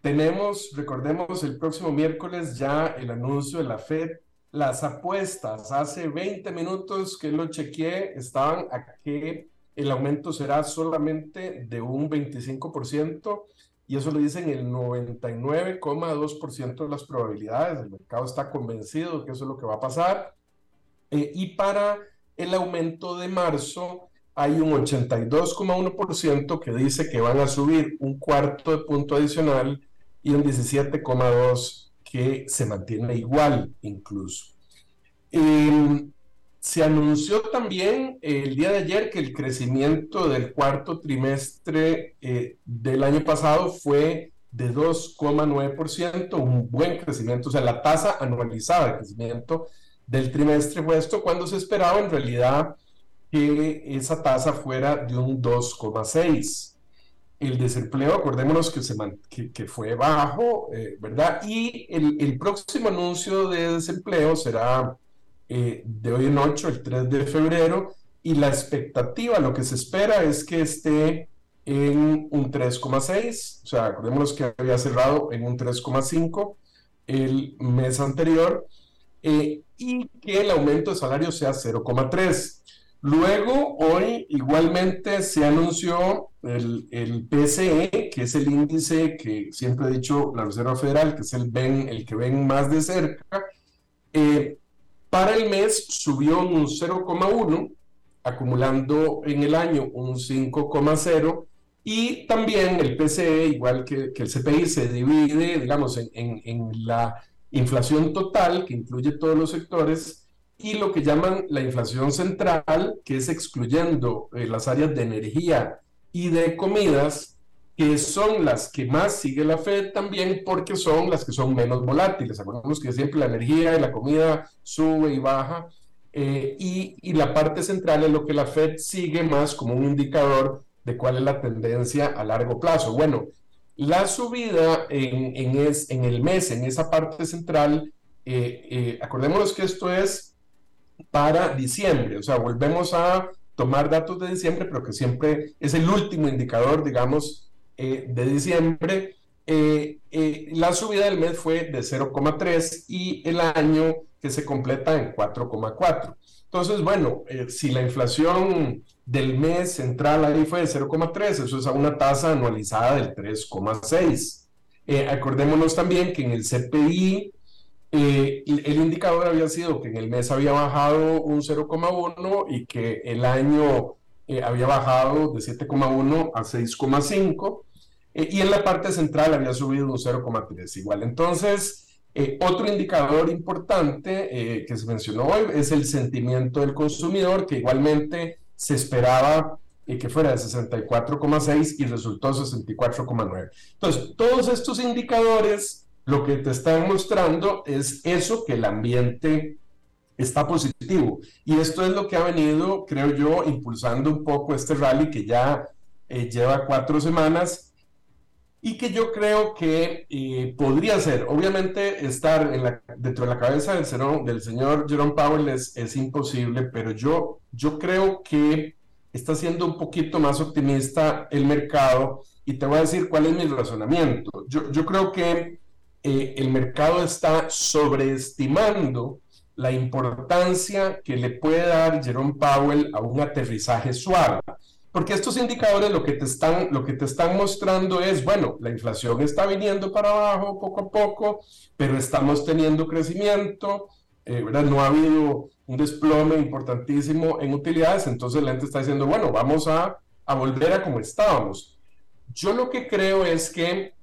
Tenemos, recordemos, el próximo miércoles ya el anuncio de la Fed las apuestas hace 20 minutos que lo chequeé estaban a que el aumento será solamente de un 25% y eso lo dicen el 99,2% de las probabilidades. El mercado está convencido que eso es lo que va a pasar. Eh, y para el aumento de marzo hay un 82,1% que dice que van a subir un cuarto de punto adicional y un 17,2% que se mantiene igual incluso. Em, se anunció también el día de ayer que el crecimiento del cuarto trimestre eh, del año pasado fue de 2,9%, un buen crecimiento, o sea, la tasa anualizada de crecimiento del trimestre fue esto cuando se esperaba en realidad que esa tasa fuera de un 2,6%. El desempleo, acordémonos que, fue bajo, eh, ¿verdad? Y el, el, próximo anuncio de desempleo será eh, de hoy en 8, el 3 de febrero, y la expectativa, lo que se espera es que esté en un 3,6, o sea, acordémonos que había cerrado en un 3,5 el mes anterior, eh, y que el aumento de salario sea 0,3. Luego, hoy igualmente se anunció el, el, PCE, que es el índice que siempre ha dicho la Reserva Federal, que es el, ven, el que ven más de cerca. Eh, para el mes subió un 0,1, acumulando en el año un 5,0. Y también el PCE, igual que, el CPI, se divide, digamos, en, en la inflación total, que incluye todos los sectores, y lo que llaman la inflación central, que es excluyendo eh, las áreas de energía y de comidas, que son las que más sigue la Fed también porque son las que son menos volátiles. Acordemos que siempre la energía y la comida sube y baja, eh, y, y, la parte central es lo que la Fed sigue más como un indicador de cuál es la tendencia a largo plazo. Bueno, la subida en, en, es, en el mes, en esa parte central, eh, acordémonos que esto es para diciembre. O sea, volvemos a tomar datos de diciembre, pero que siempre es el último indicador, digamos, eh, de diciembre. Eh, eh, la subida del mes fue de 0,3 y el año que se completa en 4,4. Entonces, bueno, si la inflación del mes central ahí fue de 0,3, eso es a una tasa anualizada del 3,6. acordémonos también que en el CPI eh, el indicador había sido que en el mes había bajado un 0,1 y que el año eh, había bajado de 7,1 a 6,5 eh, y en la parte central había subido un 0,3 igual. Entonces, otro indicador importante que se mencionó hoy es el sentimiento del consumidor, que igualmente se esperaba que fuera de 64,6 y resultó 64,9. Entonces, todos estos indicadores lo que te están mostrando es eso, que el ambiente está positivo. Y esto es lo que ha venido, creo yo, impulsando un poco este rally que ya eh, lleva cuatro semanas y que yo creo que eh, podría ser, obviamente estar en la, dentro de la cabeza del, del señor Jerome Powell es, es, imposible, pero yo, yo creo que está siendo un poquito más optimista el mercado y te voy a decir cuál es mi razonamiento. Yo, yo creo que eh, el mercado está sobreestimando la importancia que le puede dar Jerome Powell a un aterrizaje suave. Porque estos indicadores lo que te están, lo que te están mostrando es, bueno, la inflación está viniendo para abajo poco a poco, pero estamos teniendo crecimiento, eh, ¿verdad? No ha habido un desplome importantísimo en utilidades, entonces la gente está diciendo, bueno, vamos a, a volver a como estábamos. Yo lo que creo es que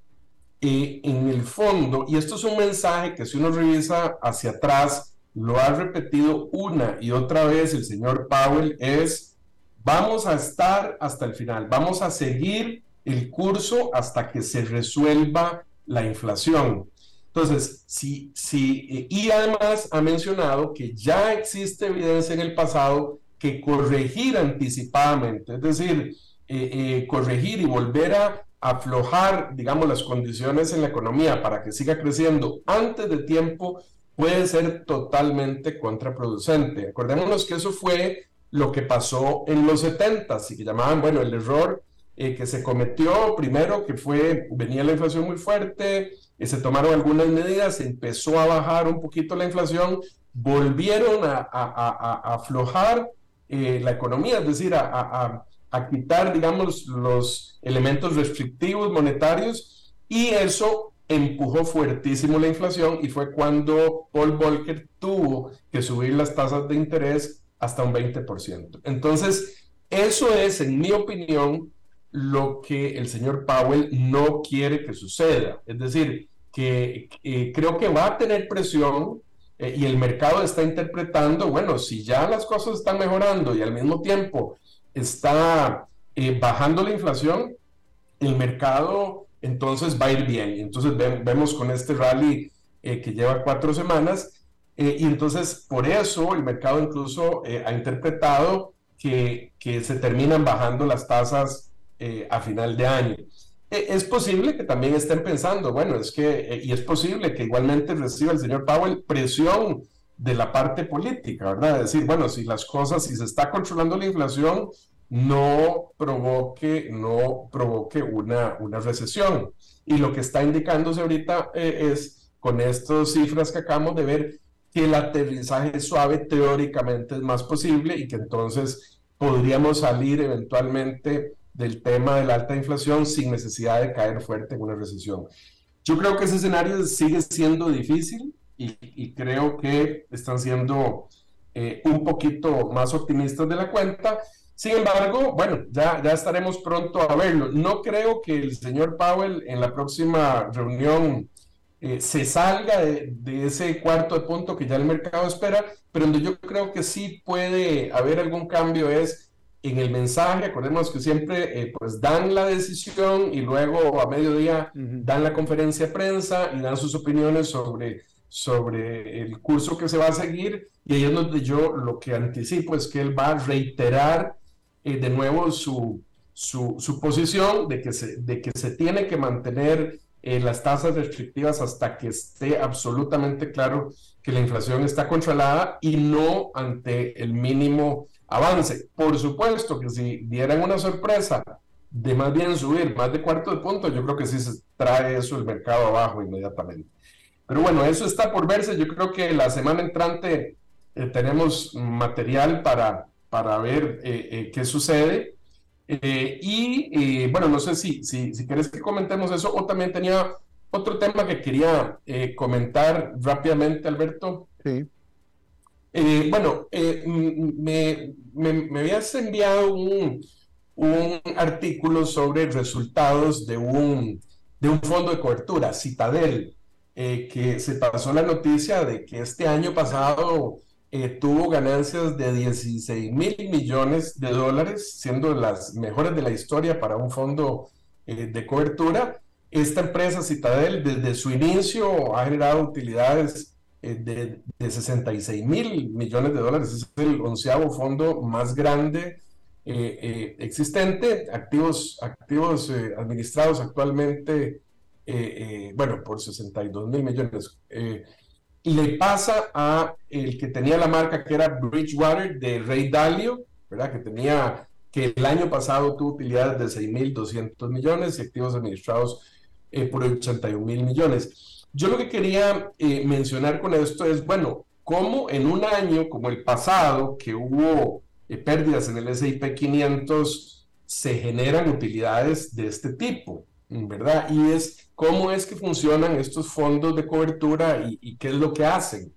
y en el fondo, y esto es un mensaje que si uno revisa hacia atrás, lo ha repetido una y otra vez el señor Powell, es vamos a estar hasta el final, vamos a seguir el curso hasta que se resuelva la inflación. Entonces, sí, sí, y además ha mencionado que ya existe evidencia en el pasado que corregir anticipadamente, es decir, eh, eh, corregir y volver a aflojar, digamos, las condiciones en la economía para que siga creciendo antes de tiempo puede ser totalmente contraproducente. Acordémonos que eso fue lo que pasó en los 70 y que llamaban, bueno, el error eh, que se cometió primero, que fue, venía la inflación muy fuerte, y se tomaron algunas medidas, empezó a bajar un poquito la inflación, volvieron a, aflojar eh, la economía, es decir, a, a quitar, digamos, los elementos restrictivos monetarios y eso empujó fuertísimo la inflación y fue cuando Paul Volcker tuvo que subir las tasas de interés hasta un 20%. Entonces, eso es, en mi opinión, lo que el señor Powell no quiere que suceda. Es decir, que, creo que va a tener presión eh, y el mercado está interpretando, bueno, si ya las cosas están mejorando y al mismo tiempo está eh, bajando la inflación, el mercado entonces va a ir bien. Entonces vemos con este rally eh, que lleva cuatro semanas eh, y entonces por eso el mercado incluso ha interpretado que, que, se terminan bajando las tasas a final de año. E, es posible que también estén pensando, bueno, es que, y es posible que igualmente reciba el señor Powell presión de la parte política, ¿verdad? Decir, bueno, si las cosas, si se está controlando la inflación, no provoque, no provoque una, una recesión. Y lo que está indicándose ahorita eh, es, con estas cifras que acabamos de ver, que el aterrizaje suave teóricamente es más posible y que entonces podríamos salir eventualmente del tema de la alta inflación sin necesidad de caer fuerte en una recesión. Yo creo que ese escenario sigue siendo difícil, y, creo que están siendo eh, un poquito más optimistas de la cuenta. Sin embargo, bueno, ya, ya estaremos pronto a verlo. No creo que el señor Powell en la próxima reunión eh, se salga de, de, ese cuarto de punto que ya el mercado espera, pero donde yo creo que sí puede haber algún cambio es en el mensaje. Acordemos que siempre eh, pues dan la decisión y luego a mediodía dan la conferencia de prensa y dan sus opiniones sobre sobre el curso que se va a seguir y ahí es donde yo lo que anticipo es que él va a reiterar eh, de nuevo su, su, su, posición de que, se, de que se tiene que mantener eh, las tasas restrictivas hasta que esté absolutamente claro que la inflación está controlada y no ante el mínimo avance. Por supuesto que si dieran una sorpresa de más bien subir más de cuarto de punto, yo creo que sí se trae eso el mercado abajo inmediatamente. Pero bueno, eso está por verse. Yo creo que la semana entrante eh, tenemos material para, para ver eh, eh, qué sucede. y bueno, no sé si, si, que comentemos eso o también tenía otro tema que quería comentar rápidamente, Alberto. Sí. bueno, me, me, me, habías enviado un, un artículo sobre resultados de un, de un fondo de cobertura, Citadel. Eh, que se pasó la noticia de que este año pasado eh, tuvo ganancias de 16 mil millones de dólares, siendo las mejores de la historia para un fondo eh, de cobertura. Esta empresa Citadel desde su inicio ha generado utilidades de, de 66 mil millones de dólares. Es el onceavo fondo más grande existente, activos, activos administrados actualmente eh, eh, bueno, por 62 mil millones. Eh, le pasa a el que tenía la marca que era Bridgewater de Rey Dalio, ¿verdad? Que tenía, que el año pasado tuvo utilidades de 6.200 millones y activos administrados por 81 mil millones. Yo lo que quería mencionar con esto es, bueno, cómo en un año como el pasado, que hubo pérdidas en el S&P 500, se generan utilidades de este tipo, ¿verdad? Y es cómo es que funcionan estos fondos de cobertura y, qué es lo que hacen.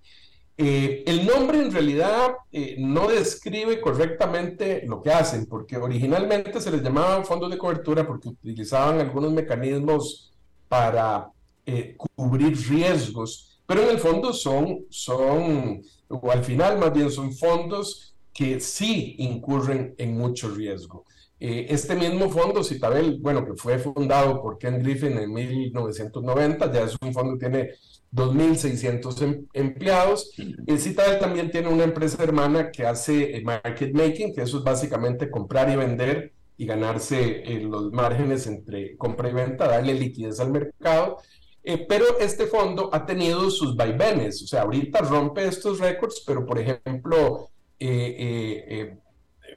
Eh, el nombre en realidad eh, no describe correctamente lo que hacen, porque originalmente se les llamaban fondos de cobertura porque utilizaban algunos mecanismos para eh, cubrir riesgos, pero en el fondo son, son, o al final más bien son fondos que sí incurren en mucho riesgo. Eh, este mismo fondo, Citabel, bueno, que fue fundado por Ken Griffin en 1990, ya es un fondo que tiene 2.600 em, empleados. El Citabel también tiene una empresa hermana que hace eh, market making, que eso es básicamente comprar y vender y ganarse eh, los márgenes entre compra y venta, darle liquidez al mercado. pero este fondo ha tenido sus vaivenes, o sea, ahorita rompe estos récords, pero por ejemplo,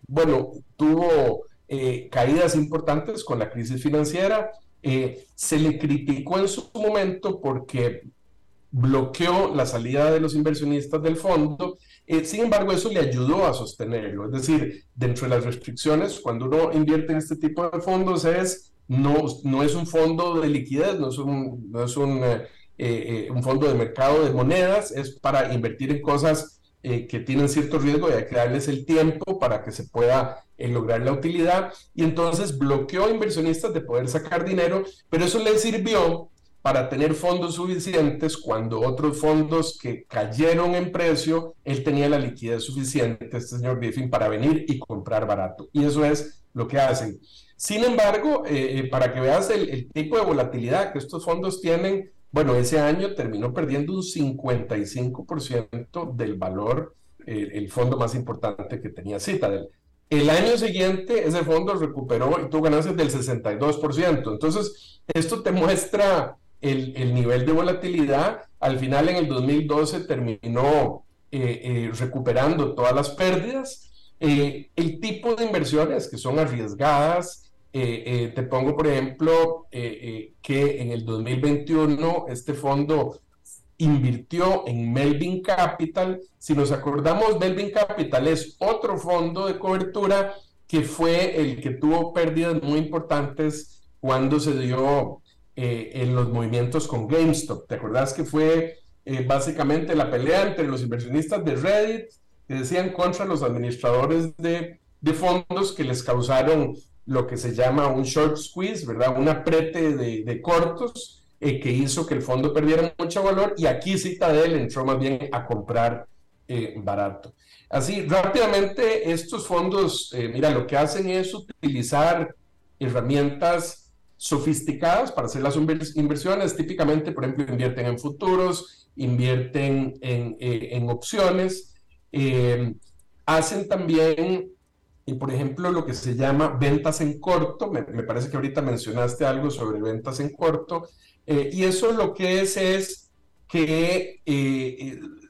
bueno, tuvo eh, caídas importantes con la crisis financiera. Eh, se le criticó en su momento porque bloqueó la salida de los inversionistas del fondo. Eh, sin embargo, eso le ayudó a sostenerlo. Es decir, dentro de las restricciones, cuando uno invierte en este tipo de fondos, es, no, no es un fondo de liquidez, no es un, no es un, un fondo de mercado de monedas, es para invertir en cosas que tienen cierto riesgo y hay que darles el tiempo para que se pueda en lograr la utilidad y entonces bloqueó a inversionistas de poder sacar dinero, pero eso le sirvió para tener fondos suficientes cuando otros fondos que cayeron en precio, él tenía la liquidez suficiente, este señor Griffin, para venir y comprar barato. Y eso es lo que hacen. Sin embargo, eh, eh, para que veas el, tipo de volatilidad que estos fondos tienen, bueno, ese año terminó perdiendo un 55% del valor, el fondo más importante que tenía Citadel. El año siguiente ese fondo recuperó y tuvo ganancias del 62%. Entonces, esto te muestra el, el nivel de volatilidad. Al final, en el 2012, terminó eh, eh, recuperando todas las pérdidas. Eh, el tipo de inversiones que son arriesgadas, te pongo por ejemplo que en el 2021 este fondo invirtió en Melvin Capital. Si nos acordamos, Melvin Capital es otro fondo de cobertura que fue el que tuvo pérdidas muy importantes cuando se dio en los movimientos con GameStop. ¿Te acordás que fue eh, básicamente la pelea entre los inversionistas de Reddit que decían contra los administradores de fondos que les causaron lo que se llama un short squeeze, ¿verdad? Un aprete de, cortos eh, que hizo que el fondo perdiera mucho valor y aquí Citadel entró más bien a comprar eh, barato. Así, rápidamente, estos fondos, mira, lo que hacen es utilizar herramientas sofisticadas para hacer las inversiones. Típicamente, por ejemplo, invierten en futuros, invierten en, eh, opciones, eh, hacen también, y por ejemplo, lo que se llama ventas en corto, me, parece que ahorita mencionaste algo sobre ventas en corto, eh, y eso lo que es es que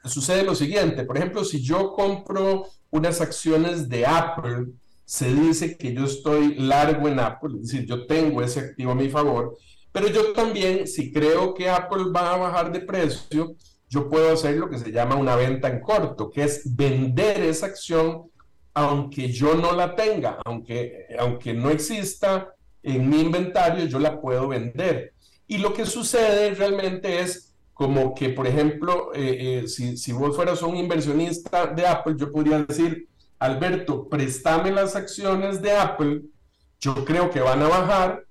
sucede lo siguiente, por ejemplo, si yo compro unas acciones de Apple, se dice que yo estoy largo en Apple, es decir, yo tengo ese activo a mi favor, pero yo también, si creo que Apple va a bajar de precio, yo puedo hacer lo que se llama una venta en corto, que es vender esa acción aunque yo no la tenga, aunque, aunque no exista en mi inventario, yo la puedo vender. Y lo que sucede realmente es como que, por ejemplo, eh, eh, si, si vos fueras un inversionista de Apple, yo podría decir, Alberto, préstame las acciones de Apple, yo creo que van a bajar,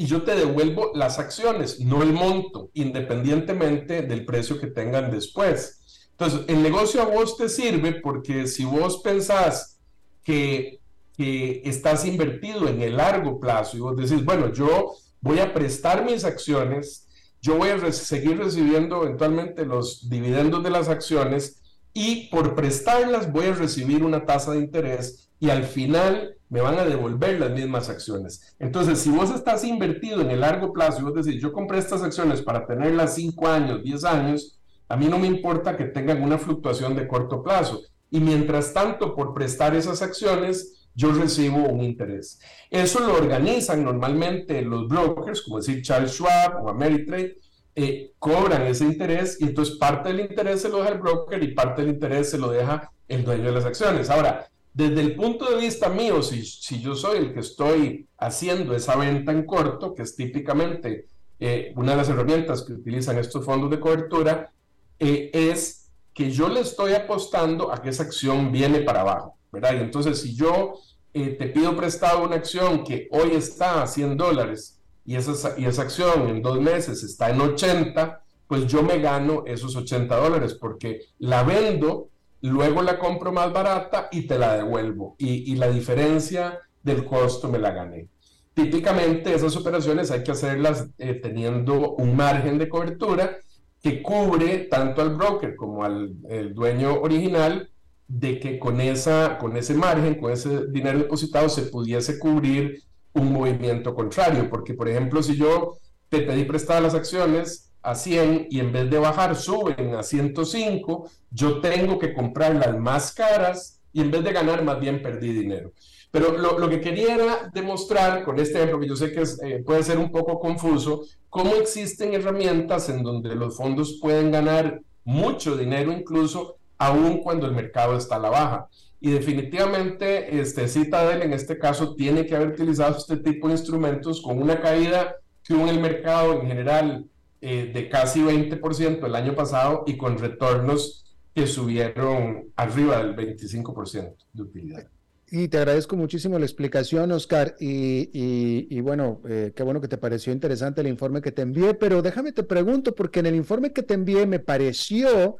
y yo te devuelvo las acciones, no el monto, independientemente del precio que tengan después. Entonces, el negocio a vos te sirve porque si vos pensás que, estás invertido en el largo plazo y vos decís, bueno, yo voy a prestar mis acciones, yo voy a seguir recibiendo eventualmente los dividendos de las acciones y por prestarlas voy a recibir una tasa de interés y al final me van a devolver las mismas acciones. Entonces, si vos estás invertido en el largo plazo y vos decís, yo compré estas acciones para tenerlas 5 años, 10 años, a mí no me importa que tengan una fluctuación de corto plazo. Y mientras tanto, por prestar esas acciones, yo recibo un interés. Eso lo organizan normalmente los brokers, como decir Charles Schwab o Ameritrade, eh, cobran ese interés y entonces parte del interés se lo deja el broker y parte del interés se lo deja el dueño de las acciones. Ahora, desde el punto de vista mío, si, si yo soy el que estoy haciendo esa venta en corto, que es típicamente eh, una de las herramientas que utilizan estos fondos de cobertura, eh, es que yo le estoy apostando a que esa acción viene para abajo, ¿verdad? Y entonces si yo eh, te pido prestado una acción que hoy está a 100 dólares y esa, y esa acción en dos meses está en 80, pues yo me gano esos 80 dólares porque la vendo luego la compro más barata y te la devuelvo. Y, la diferencia del costo me la gané. Típicamente esas operaciones hay que hacerlas eh, teniendo un margen de cobertura que cubre tanto al broker como al dueño original de que con, esa, con ese margen, con ese dinero depositado se pudiese cubrir un movimiento contrario. Porque, por ejemplo, si yo te pedí prestar las acciones a 100 y en vez de bajar suben a 105, yo tengo que comprar las más caras y en vez de ganar más bien perdí dinero. Pero lo, que quería era demostrar con este ejemplo, que yo sé que eh, puede ser un poco confuso, cómo existen herramientas en donde los fondos pueden ganar mucho dinero incluso, aun cuando el mercado está a la baja. Y definitivamente, este Citadel en este caso tiene que haber utilizado este tipo de instrumentos con una caída que hubo en el mercado en general eh, de casi 20% el año pasado y con retornos que subieron arriba del 25% de utilidad. Y te agradezco muchísimo la explicación, Oscar. Y, y, bueno, eh, qué bueno que te pareció interesante el informe que te envié, pero déjame te pregunto, porque en el informe que te envié me pareció,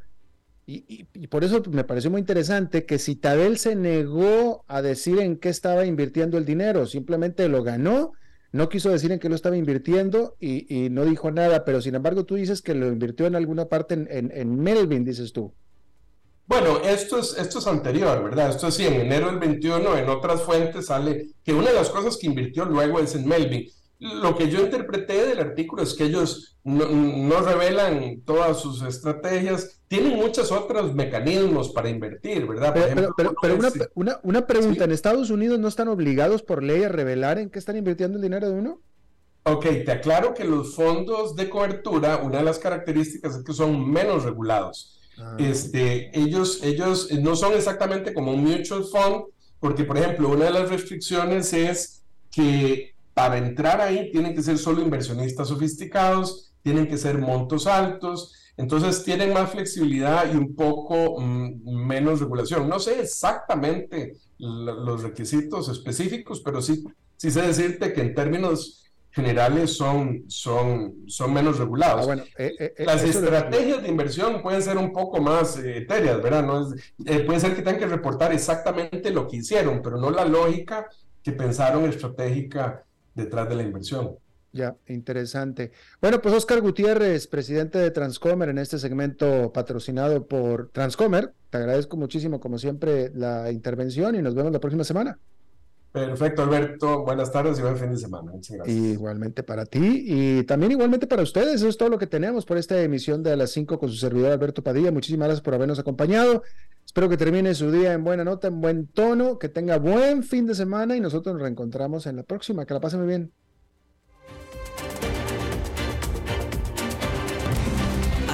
y, y, por eso me pareció muy interesante, que Citadel se negó a decir en qué estaba invirtiendo el dinero, simplemente lo ganó no quiso decir en qué lo estaba invirtiendo y, no dijo nada, pero sin embargo tú dices que lo invirtió en alguna parte en, Melvin, dices tú. Bueno, esto es, esto es anterior, ¿verdad? Esto es sí, en enero del 21, en otras fuentes sale que una de las cosas que invirtió luego es en Melvin. Lo que yo interpreté del artículo es que ellos no, revelan todas sus estrategias, tienen muchos otros mecanismos para invertir, ¿verdad? pero, pero, una, una, pregunta, ¿en Estados Unidos no están obligados por ley a revelar en qué están invirtiendo el dinero de uno? Ok, te aclaro que los fondos de cobertura, una de las características es que son menos regulados. Ah. Este, ellos, ellos no son exactamente como un mutual fund, porque, por ejemplo, una de las restricciones es que para entrar ahí tienen que ser solo inversionistas sofisticados, tienen que ser montos altos, entonces tienen más flexibilidad y un poco mm, menos regulación. No sé exactamente los requisitos específicos, pero sí, sí sé decirte que en términos generales son, son, son menos regulados. Ah, eh, eh, eh, Las estrategias de inversión pueden ser un poco más etéreas, ¿verdad? No puede ser que tengan que reportar exactamente lo que hicieron, pero no la lógica que pensaron estratégica detrás de la inversión. Ya, interesante. Bueno, pues Oscar Gutiérrez, presidente de Transcomer en este segmento patrocinado por Transcomer. Te agradezco muchísimo, como siempre, la intervención y nos vemos la próxima semana. Perfecto, Alberto. Buenas tardes y buen fin de semana. Muchas gracias. Igualmente para ti y también igualmente para ustedes. Eso es todo lo que tenemos por esta emisión de a las 5 con su servidor Alberto Padilla. Muchísimas gracias por habernos acompañado. Espero que termine su día en buena nota, en buen tono, que tenga buen fin de semana y nosotros nos reencontramos en la próxima. Que la pasen muy bien.